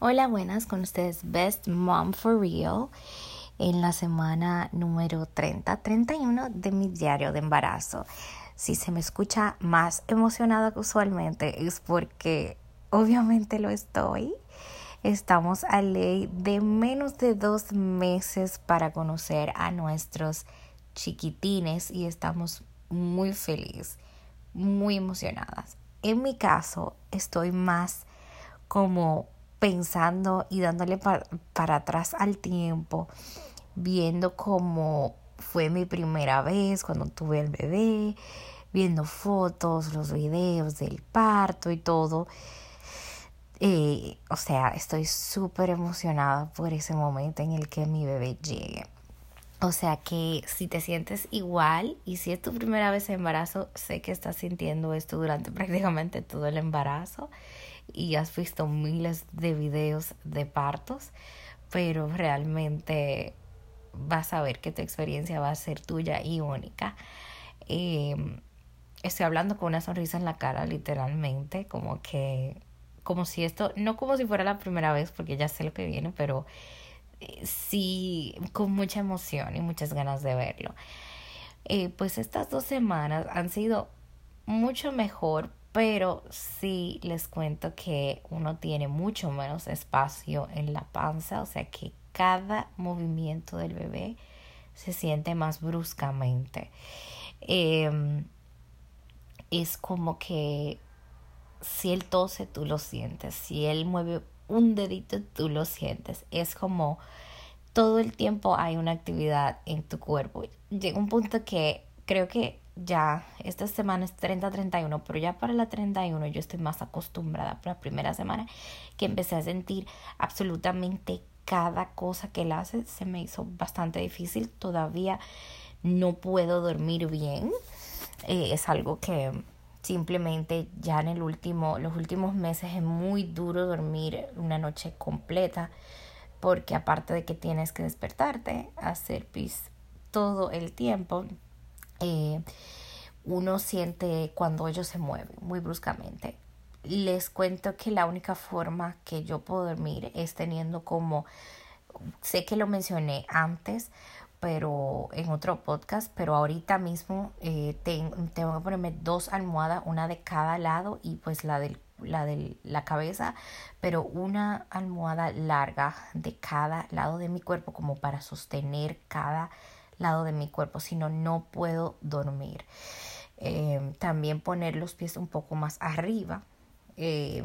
Hola, buenas, con ustedes Best Mom for Real en la semana número 30-31 de mi diario de embarazo. Si se me escucha más emocionada que usualmente es porque obviamente lo estoy. Estamos a ley de menos de dos meses para conocer a nuestros chiquitines y estamos muy felices, muy emocionadas. En mi caso, estoy más como pensando y dándole para atrás al tiempo, viendo cómo fue mi primera vez cuando tuve el bebé, viendo fotos, los videos del parto y todo. Eh, o sea, estoy súper emocionada por ese momento en el que mi bebé llegue. O sea que si te sientes igual y si es tu primera vez en embarazo, sé que estás sintiendo esto durante prácticamente todo el embarazo y has visto miles de videos de partos, pero realmente vas a ver que tu experiencia va a ser tuya y única. Em, estoy hablando con una sonrisa en la cara, literalmente, como que, como si esto, no como si fuera la primera vez, porque ya sé lo que viene, pero eh, sí con mucha emoción y muchas ganas de verlo. Eh, pues estas dos semanas han sido mucho mejor pero sí les cuento que uno tiene mucho menos espacio en la panza, o sea que cada movimiento del bebé se siente más bruscamente. Em, es como que si él tose, tú lo sientes. Si él mueve un dedito, tú lo sientes. Es como todo el tiempo hay una actividad en tu cuerpo. Llega un punto que creo que ya esta semana es 30-31, pero ya para la 31 yo estoy más acostumbrada para la primera semana que empecé a sentir absolutamente cada cosa que él hace se me hizo bastante difícil. Todavía no puedo dormir bien. Eh, es algo que simplemente ya en el último, los últimos meses es muy duro dormir una noche completa porque aparte de que tienes que despertarte, hacer pis todo el tiempo, eh, uno siente cuando ellos se mueven muy bruscamente. Les cuento que la única forma que yo puedo dormir es teniendo como, sé que lo mencioné antes, pero en otro podcast, pero ahorita mismo eh, tengo, tengo, que ponerme dos almohadas, una de cada lado y pues la la de la cabeza, pero una almohada larga de cada lado de mi cuerpo como para sostener cada lado de mi cuerpo, sino no puedo dormir. Eh, también poner los pies un poco más arriba. Eh,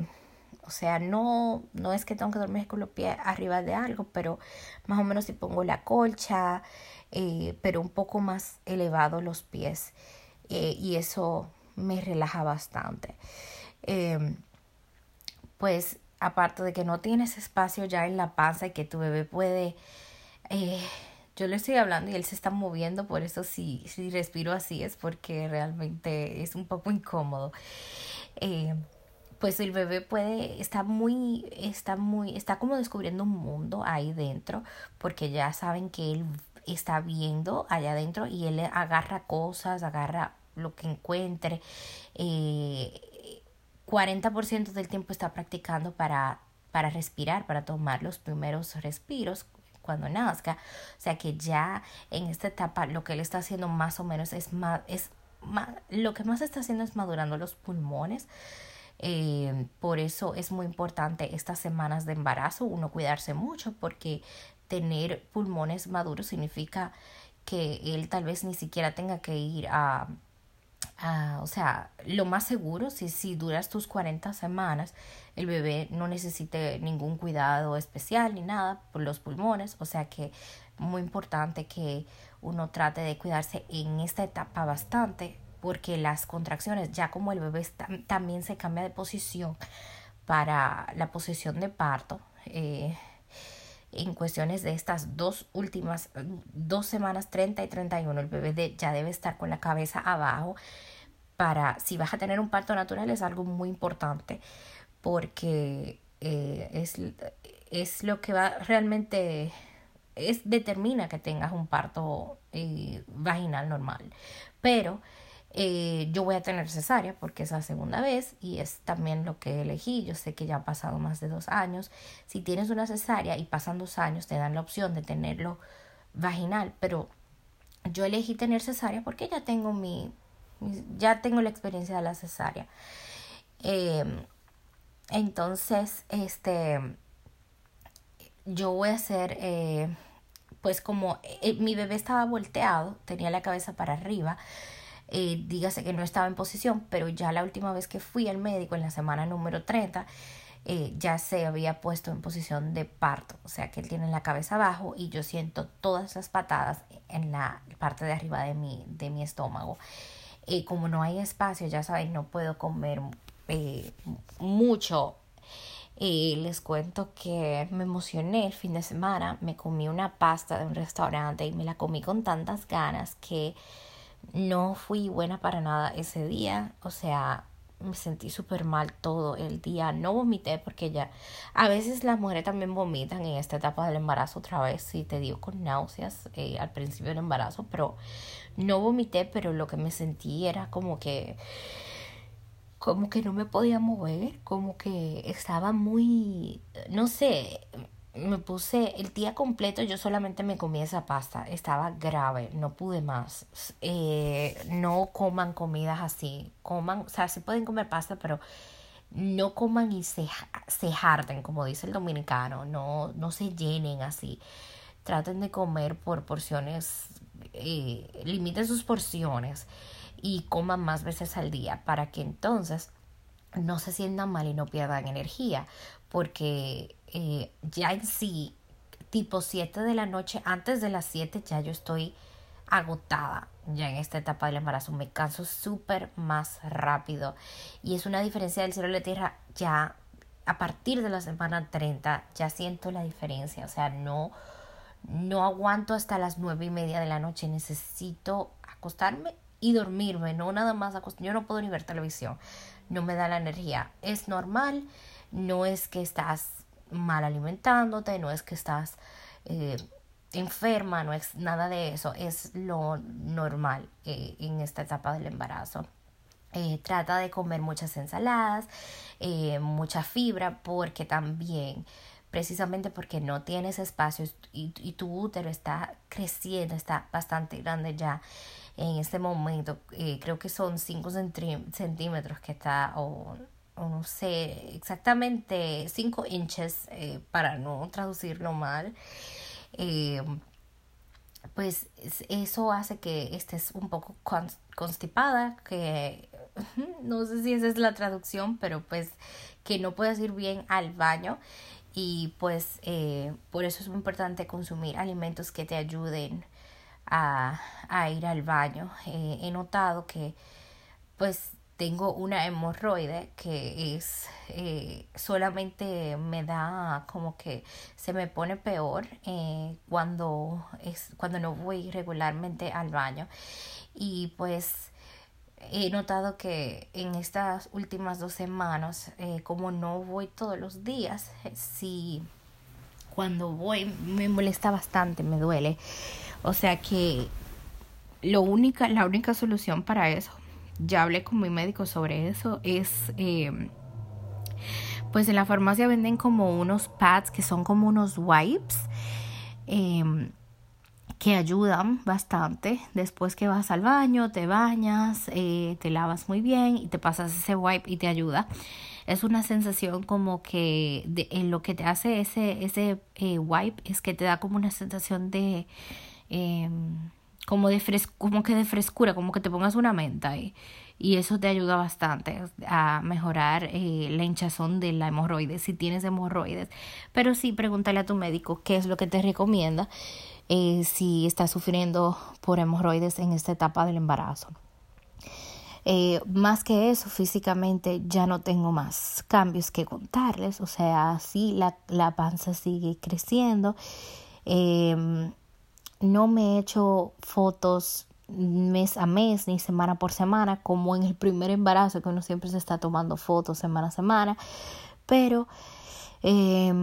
o sea, no, no es que tengo que dormir con los pies arriba de algo, pero más o menos si pongo la colcha, eh, pero un poco más elevado los pies. y eso me relaja bastante. pues aparte de que no tienes espacio ya en la panza y que tu bebé puede yo le estoy hablando y él se está moviendo, por eso si, si respiro así es porque realmente es un poco incómodo. Eh, pues el bebé puede, está muy, está muy, está como descubriendo un mundo ahí dentro, porque ya saben que él está viendo allá adentro y él agarra cosas, agarra lo que encuentre. Eh, 40% del tiempo está practicando para, para respirar, para tomar los primeros respiros cuando nazca. O sea que ya en esta etapa lo que él está haciendo más o menos es más, es más, lo que más está haciendo es madurando los pulmones. Eh, por eso es muy importante estas semanas de embarazo, uno cuidarse mucho porque tener pulmones maduros significa que él tal vez ni siquiera tenga que ir a Ah, o sea, lo más seguro, si, si duras tus 40 semanas, el bebé no necesite ningún cuidado especial ni nada por los pulmones. O sea que muy importante que uno trate de cuidarse en esta etapa bastante porque las contracciones, ya como el bebé también se cambia de posición para la posición de parto, eh, en cuestiones de estas dos últimas dos semanas 30 y 31 el bebé ya debe estar con la cabeza abajo para si vas a tener un parto natural es algo muy importante porque eh, es, es lo que va realmente es determina que tengas un parto eh, vaginal normal. Pero eh, yo voy a tener cesárea porque es la segunda vez y es también lo que elegí. Yo sé que ya han pasado más de dos años. Si tienes una cesárea y pasan dos años, te dan la opción de tenerlo vaginal, pero yo elegí tener cesárea porque ya tengo mi, ya tengo la experiencia de la cesárea. Em, entonces, este, yo voy a hacer, eh, pues como eh, mi bebé estaba volteado, tenía la cabeza para arriba, eh, dígase que no estaba en posición, pero ya la última vez que fui al médico en la semana número 30, eh, ya se había puesto en posición de parto, o sea que él tiene la cabeza abajo y yo siento todas las patadas en la parte de arriba de mi, de mi estómago. y como no hay espacio, ya saben, no puedo comer eh, mucho. les cuento que me emocioné el fin de semana, me comí una pasta de un restaurante y me la comí con tantas ganas que no fui buena para nada ese día, o sea, me sentí súper mal todo el día. No vomité porque ya a veces las mujeres también vomitan en esta etapa del embarazo otra vez, si te digo con náuseas eh, al principio del embarazo, pero no vomité, pero lo que me sentí era como que como que no me podía mover, como que estaba muy, no sé, me puse el día completo, yo solamente me comí esa pasta, estaba grave, no pude más. Eh, no coman comidas así, coman, o sea, sí pueden comer pasta, pero no coman y se, se harden, como dice el dominicano, no, no se llenen así. Traten de comer por porciones, eh, limiten sus porciones y coman más veces al día para que entonces no se sientan mal y no pierdan energía, porque eh, ya en sí, tipo 7 de la noche, antes de las 7 ya yo estoy agotada ya en esta etapa del embarazo, me canso súper más rápido. Y es una diferencia del cielo y la tierra. Ya a partir de la semana 30 ya siento la diferencia, o sea, no, no aguanto hasta las nueve y media de la noche, necesito acostarme y dormirme, no nada más acostarme, yo no puedo ni ver televisión, no me da la energía, es normal, no es que estás mal alimentándote, no es que estás eh, enferma, no es nada de eso, es lo normal eh, en esta etapa del embarazo. Eh, trata de comer muchas ensaladas, mucha fibra, porque también, precisamente porque no tienes espacio y, y tu útero está creciendo, está bastante grande ya en este momento, creo que son 5 centímetros que está, o no sé exactamente 5 inches eh, para no traducirlo mal eh, pues eso hace que estés un poco constipada que no sé si esa es la traducción pero pues que no puedas ir bien al baño y pues eh, por eso es muy importante consumir alimentos que te ayuden a, a ir al baño. He notado que pues tengo una hemorroide que es eh, solamente me da como que se me pone peor eh, cuando es cuando no voy regularmente al baño. Y pues he notado que en estas últimas dos semanas eh, como no voy todos los días si cuando voy me molesta bastante me duele. O sea que lo única la única solución para eso ya hablé con mi médico sobre eso, es, em, pues en la farmacia venden como unos pads que son como unos wipes. Em, que ayudan bastante. Después que vas al baño, te bañas, eh, te lavas muy bien y te pasas ese wipe y te ayuda. Es una sensación como que de, en lo que te hace ese, ese eh, wipe es que te da como una sensación de em, como, de como que de frescura, como que te pongas una menta y, y eso te ayuda bastante a mejorar eh, la hinchazón de la hemorroides si tienes hemorroides. Pero sí, pregúntale a tu médico qué es lo que te recomienda eh, si estás sufriendo por hemorroides en esta etapa del embarazo. Eh, más que eso, físicamente ya no tengo más cambios que contarles, o sea, sí, la, la panza sigue creciendo. Eh, no me he hecho fotos mes a mes ni semana por semana como en el primer embarazo que uno siempre se está tomando fotos semana a semana. Pero eh,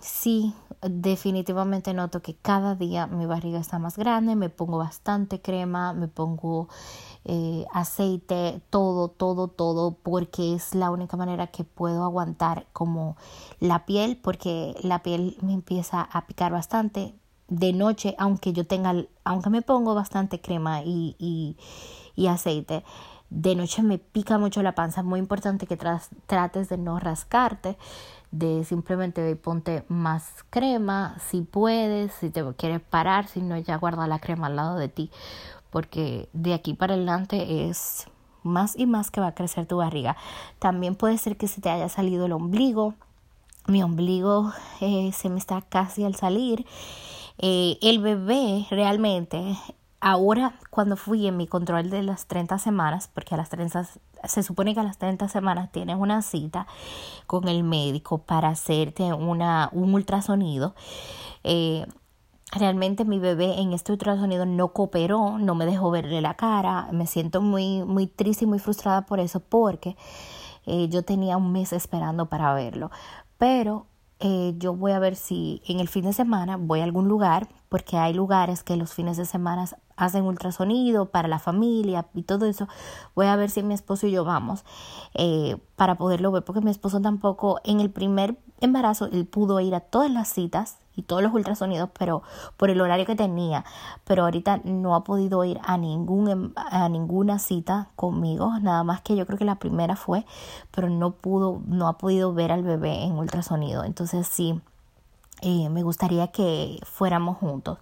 sí definitivamente noto que cada día mi barriga está más grande me pongo bastante crema me pongo eh, aceite, todo, todo, todo, porque es la única manera que puedo aguantar como la piel, porque la piel me empieza a picar bastante de noche, aunque yo tenga, aunque me pongo bastante crema y, y, aceite, de noche me pica mucho la panza. Muy importante que trates de no rascarte, de simplemente ponte más crema si puedes, si te quieres parar, si no ya guarda la crema al lado de ti, porque de aquí para adelante es más y más que va a crecer tu barriga. También puede ser que se te haya salido el ombligo. Mi ombligo eh, se me está casi al salir. Eh, el bebé realmente ahora cuando fui en mi control de las 30 semanas, porque a las 30, se supone que a las 30 semanas tienes una cita con el médico para hacerte una, un ultrasonido, eh, realmente mi bebé en este ultrasonido no cooperó, no me dejó verle la cara, me siento muy, muy triste y muy frustrada por eso, porque eh, yo tenía un mes esperando para verlo, pero eh, yo voy a ver si en el fin de semana voy a algún lugar, porque hay lugares que los fines de semana hacen ultrasonido para la familia y todo eso. Voy a ver si mi esposo y yo vamos eh, para poderlo ver, porque mi esposo tampoco en el primer embarazo él pudo ir a todas las citas y todos los ultrasonidos, pero por el horario que tenía, pero ahorita no ha podido ir a ningún em, a ninguna cita conmigo, nada más que yo creo que la primera fue, pero no pudo no ha podido ver al bebé en ultrasonido, entonces sí eh, me gustaría que fuéramos juntos.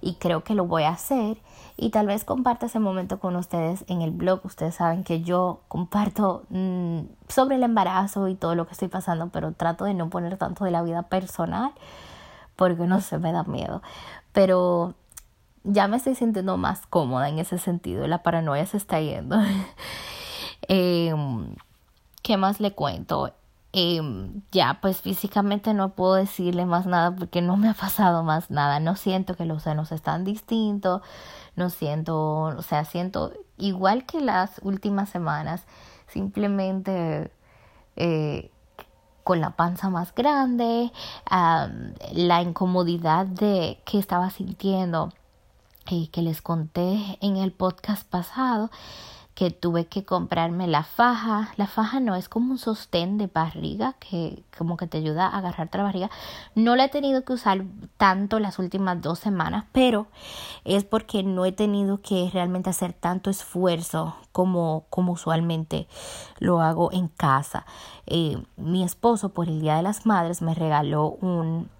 Y creo que lo voy a hacer. Y tal vez comparta ese momento con ustedes en el blog. Ustedes saben que yo comparto mm, sobre el embarazo y todo lo que estoy pasando, pero trato de no poner tanto de la vida personal porque no se me da miedo. Pero ya me estoy sintiendo más cómoda en ese sentido. La paranoia se está yendo. Em, ¿Qué más le cuento? Em, ya, pues físicamente no puedo decirle más nada porque no me ha pasado más nada. No siento que los senos están distintos. No siento, o sea, siento igual que las últimas semanas. Simplemente eh, con la panza más grande, la incomodidad de que estaba sintiendo y que les conté en el podcast pasado que tuve que comprarme la faja. La faja no es como un sostén de barriga que como que te ayuda a agarrarte la barriga. No la he tenido que usar tanto las últimas dos semanas, pero es porque no he tenido que realmente hacer tanto esfuerzo como, como usualmente lo hago en casa. Eh, mi esposo por el Día de las Madres me regaló un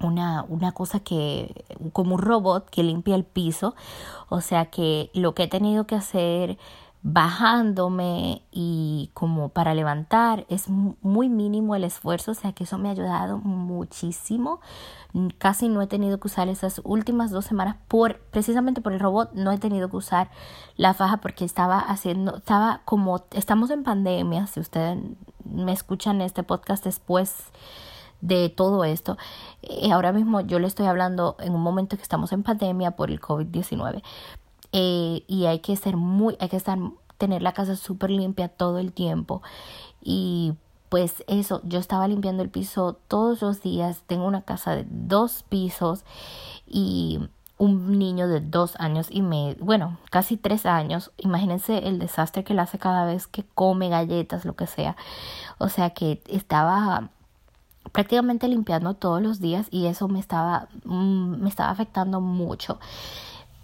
una, una cosa que, como un robot que limpia el piso. O sea que lo que he tenido que hacer bajándome y como para levantar es muy mínimo el esfuerzo, o sea que eso me ha ayudado muchísimo. Casi no he tenido que usar esas últimas dos semanas por precisamente por el robot, no he tenido que usar la faja porque estaba haciendo, estaba como estamos en pandemia, si ustedes me escuchan este podcast después de todo esto. Eh, ahora mismo yo le estoy hablando en un momento que estamos en pandemia por el COVID-19. Eh, y hay que ser muy, hay que estar, tener la casa súper limpia todo el tiempo. Y pues eso, yo estaba limpiando el piso todos los días. Tengo una casa de dos pisos y un niño de dos años y medio, bueno, casi tres años. Imagínense el desastre que le hace cada vez que come galletas, lo que sea. O sea que estaba prácticamente limpiando todos los días y eso me estaba, mm, me estaba afectando mucho.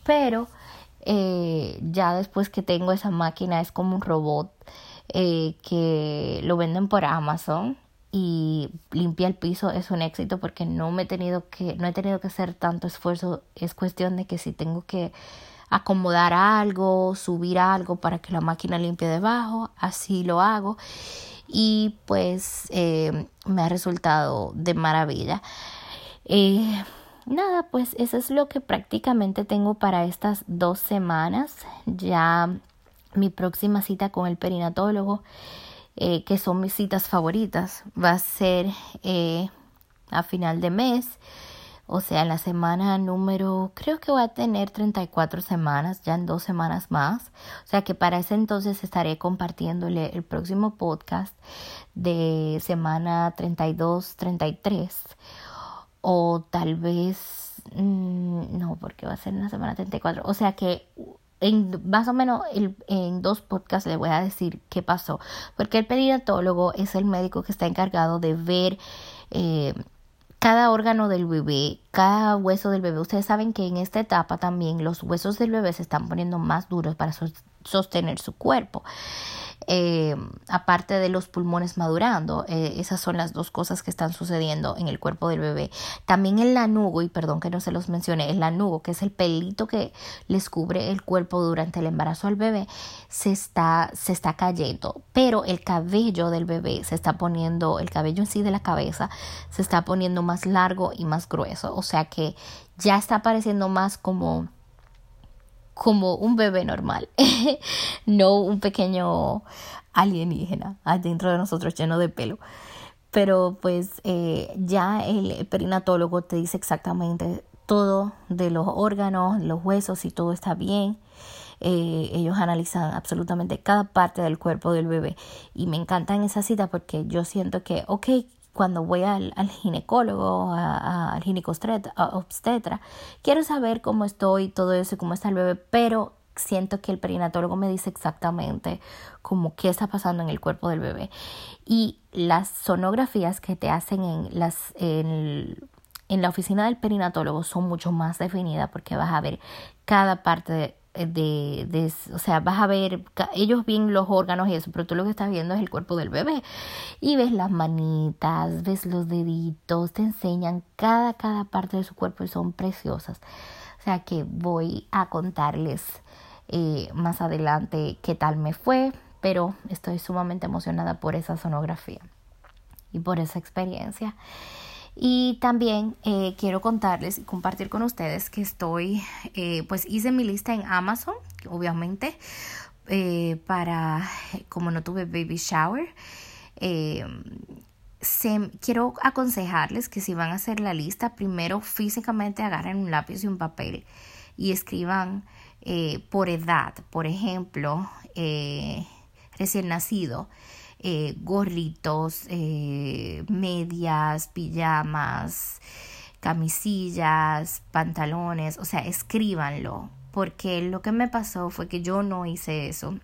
Pero eh, ya después que tengo esa máquina es como un robot eh, que lo venden por Amazon y limpia el piso es un éxito porque no me he tenido que no he tenido que hacer tanto esfuerzo. Es cuestión de que si tengo que acomodar algo subir algo para que la máquina limpie debajo así lo hago. Y pues eh, me ha resultado de maravilla nada, pues eso es lo que prácticamente tengo para estas dos semanas. Ya mi próxima cita con el perinatólogo, eh, que son mis citas favoritas, va a ser eh, a final de mes. O sea, en la semana número, creo que voy a tener 34 semanas, ya en dos semanas más. O sea que para ese entonces estaré compartiéndole el próximo podcast de semana 32, 33 o tal vez mm, no, porque va a ser en la semana 34. O sea que en más o menos en dos podcasts le voy a decir qué pasó. Porque el perinatólogo es el médico que está encargado de ver eh, cada órgano del bebé, cada hueso del bebé. Ustedes saben que en esta etapa también los huesos del bebé se están poniendo más duros para sostener su cuerpo. Eh, aparte de los pulmones madurando, eh, esas son las dos cosas que están sucediendo en el cuerpo del bebé. También el lanugo, y perdón que no se los mencione, el lanugo, que es el pelito que les cubre el cuerpo durante el embarazo al bebé, se está, se está cayendo, pero el cabello del bebé se está poniendo, el cabello en sí de la cabeza se está poniendo más largo y más grueso, o sea que ya está apareciendo más como como un bebé normal, no un pequeño alienígena adentro de nosotros lleno de pelo. Pero pues eh, ya el perinatólogo te dice exactamente todo de los órganos, los huesos, y todo está bien. Eh, ellos analizan absolutamente cada parte del cuerpo del bebé y me encanta en esa cita porque yo siento que, ok, cuando voy al, ginecólogo, al ginecobstetra, quiero saber cómo estoy, todo eso, cómo está el bebé, pero siento que el perinatólogo me dice exactamente como qué está pasando en el cuerpo del bebé. Y las sonografías que te hacen en las en, en la oficina del perinatólogo son mucho más definidas porque vas a ver cada parte de, de, de, o sea, vas a ver, ellos ven los órganos y eso, pero tú lo que estás viendo es el cuerpo del bebé. Y ves las manitas, ves los deditos, te enseñan cada, cada parte de su cuerpo y son preciosas. O sea que voy a contarles eh, más adelante qué tal me fue, pero estoy sumamente emocionada por esa sonografía y por esa experiencia. Y también eh, quiero contarles y compartir con ustedes que estoy, eh, pues hice mi lista en Amazon, obviamente, eh, para, como no tuve baby shower. quiero aconsejarles que si van a hacer la lista, primero físicamente agarren un lápiz y un papel y escriban por edad, por ejemplo, recién nacido eh, gorritos, eh, medias, pijamas, camisillas, pantalones, o sea, escríbanlo, porque lo que me pasó fue que yo no hice eso.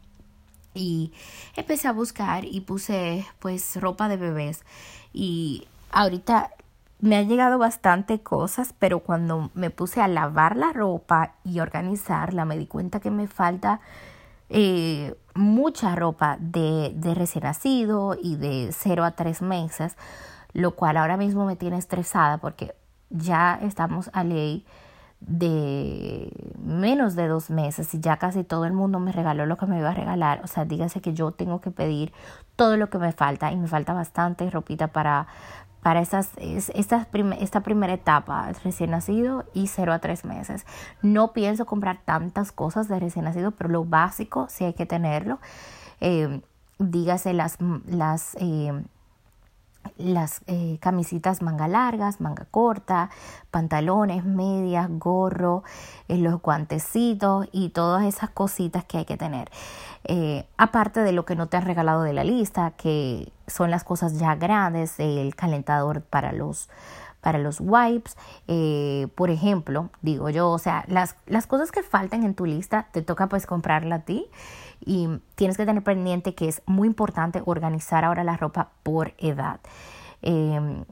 Y empecé a buscar y puse pues ropa de bebés. Y ahorita me ha llegado bastante cosas, pero cuando me puse a lavar la ropa y organizarla me di cuenta que me falta eh, mucha ropa de, de recién nacido y de 0 a 3 meses, lo cual ahora mismo me tiene estresada porque ya estamos a ley de menos de dos meses y ya casi todo el mundo me regaló lo que me iba a regalar. O sea, dígase que yo tengo que pedir todo lo que me falta y me falta bastante ropita para, para estas, esta, esta primera etapa, recién nacido y 0 a 3 meses. No pienso comprar tantas cosas de recién nacido, pero lo básico sí hay que tenerlo. Eh, dígase las, las eh, las eh, camisitas manga largas, manga corta, pantalones, medias, gorro, eh, los guantecitos y todas esas cositas que hay que tener. Eh, aparte de lo que no te han regalado de la lista, que son las cosas ya grandes, el calentador para los para los wipes, por ejemplo, digo yo, o sea, las, las cosas que faltan en tu lista te toca pues comprarla a ti y tienes que tener pendiente que es muy importante organizar ahora la ropa por edad. Em,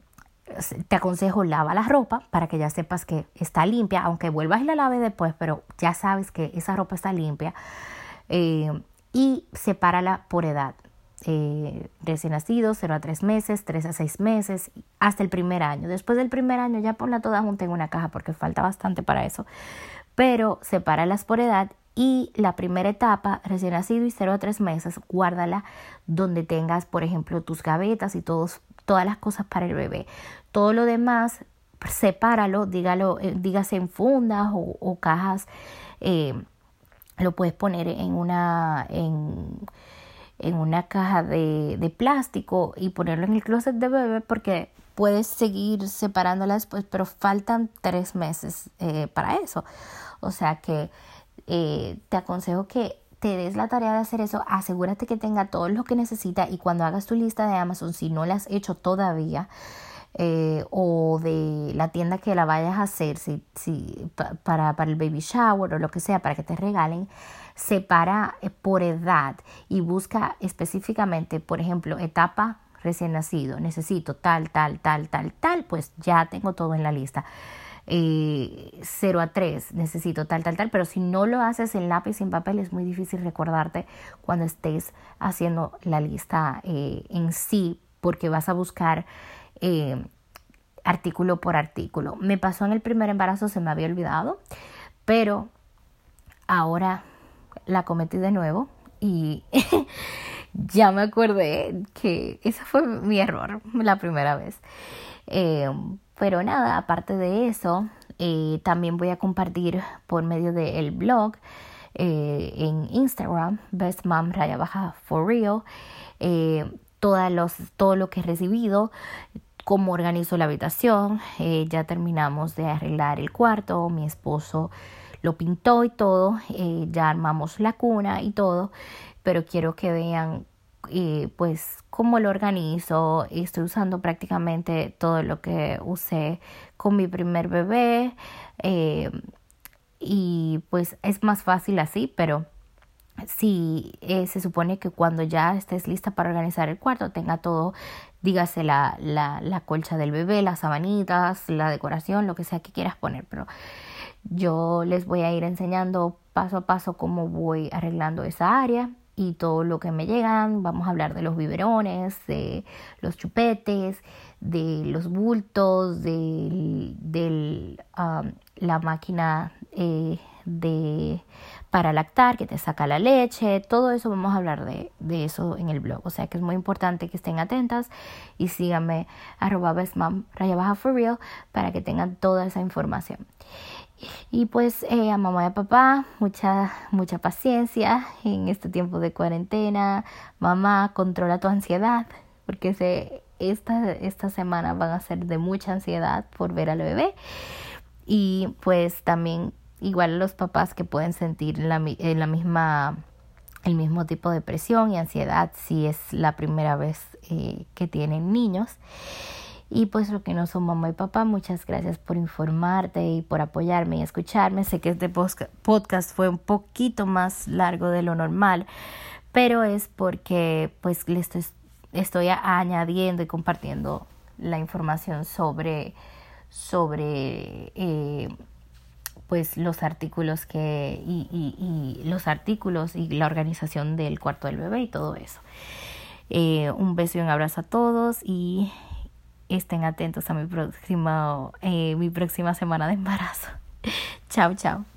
te aconsejo lava la ropa para que ya sepas que está limpia, aunque vuelvas y la laves después, pero ya sabes que esa ropa está limpia. Em, y sepárala por edad. Eh, recién nacido, 0 a 3 meses, 3 a 6 meses, hasta el primer año. Después del primer año ya ponla toda junta en una caja porque falta bastante para eso. Pero sepáralas por edad y la primera etapa, recién nacido y 0 a 3 meses, guárdala donde tengas, por ejemplo, tus gavetas y todos, todas las cosas para el bebé. Todo lo demás, sepáralo, dígalo, eh, dígase en fundas o, cajas. Eh, lo puedes poner en una, en, en una caja de, de, plástico y ponerlo en el closet de bebé porque puedes seguir separándola después, pero faltan tres meses eh, para eso. O sea que eh, te aconsejo que te des la tarea de hacer eso, asegúrate que tenga todo lo que necesita y cuando hagas tu lista de Amazon, si no la has hecho todavía, eh, o de la tienda que la vayas a hacer, si, si, para, para el baby shower o lo que sea, para que te regalen, separa eh, por edad y busca específicamente, por ejemplo, etapa recién nacido, necesito tal, tal, tal, tal, tal, pues ya tengo todo en la lista. Eh, 0 a 3, necesito tal, tal, tal, pero si no lo haces en lápiz y en papel es muy difícil recordarte cuando estés haciendo la lista eh, en sí, porque vas a buscar eh, artículo por artículo. Me pasó en el primer embarazo, se me había olvidado, pero ahora la cometí de nuevo y ya me acordé que ese fue mi error la primera vez. Eh, pero nada, aparte de eso, eh, también voy a compartir por medio del blog en Instagram, Best Mom Raya Baja For Real, los, todo lo que he recibido, cómo organizo la habitación. ya terminamos de arreglar el cuarto, mi esposo lo pintó y todo, ya armamos la cuna y todo, pero quiero que vean y pues cómo lo organizo. Estoy usando prácticamente todo lo que usé con mi primer bebé. Eh, y pues es más fácil así, pero si eh, se supone que cuando ya estés lista para organizar el cuarto tenga todo, dígase la, la, colcha del bebé, las sabanitas, la decoración, lo que sea que quieras poner, pero yo les voy a ir enseñando paso a paso cómo voy arreglando esa área y todo lo que me llegan. Vamos a hablar de los biberones, de los chupetes, de los bultos, de del, la máquina eh, de para lactar que te saca la leche, todo eso vamos a hablar de, de, eso en el blog, o sea que es muy importante que estén atentas y síganme arroba bestmam raya baja for real para que tengan toda esa información. Y pues eh, a mamá y a papá, mucha, mucha paciencia en este tiempo de cuarentena. Mamá, controla tu ansiedad, porque se, esta, esta semana van a ser de mucha ansiedad por ver al bebé. Y pues también igual los papás que pueden sentir la, la misma, el mismo tipo de presión y ansiedad si es la primera vez eh, que tienen niños. Y pues lo que no son mamá y papá, muchas gracias por informarte y por apoyarme y escucharme. Sé que este podcast fue un poquito más largo de lo normal, pero es porque pues le estoy, estoy añadiendo y compartiendo la información sobre, sobre eh, pues los artículos que y, y, y, los artículos y la organización del cuarto del bebé y todo eso. Eh, un beso y un abrazo a todos y estén atentos a mi próxima, eh, mi próxima semana de embarazo. chao, chao.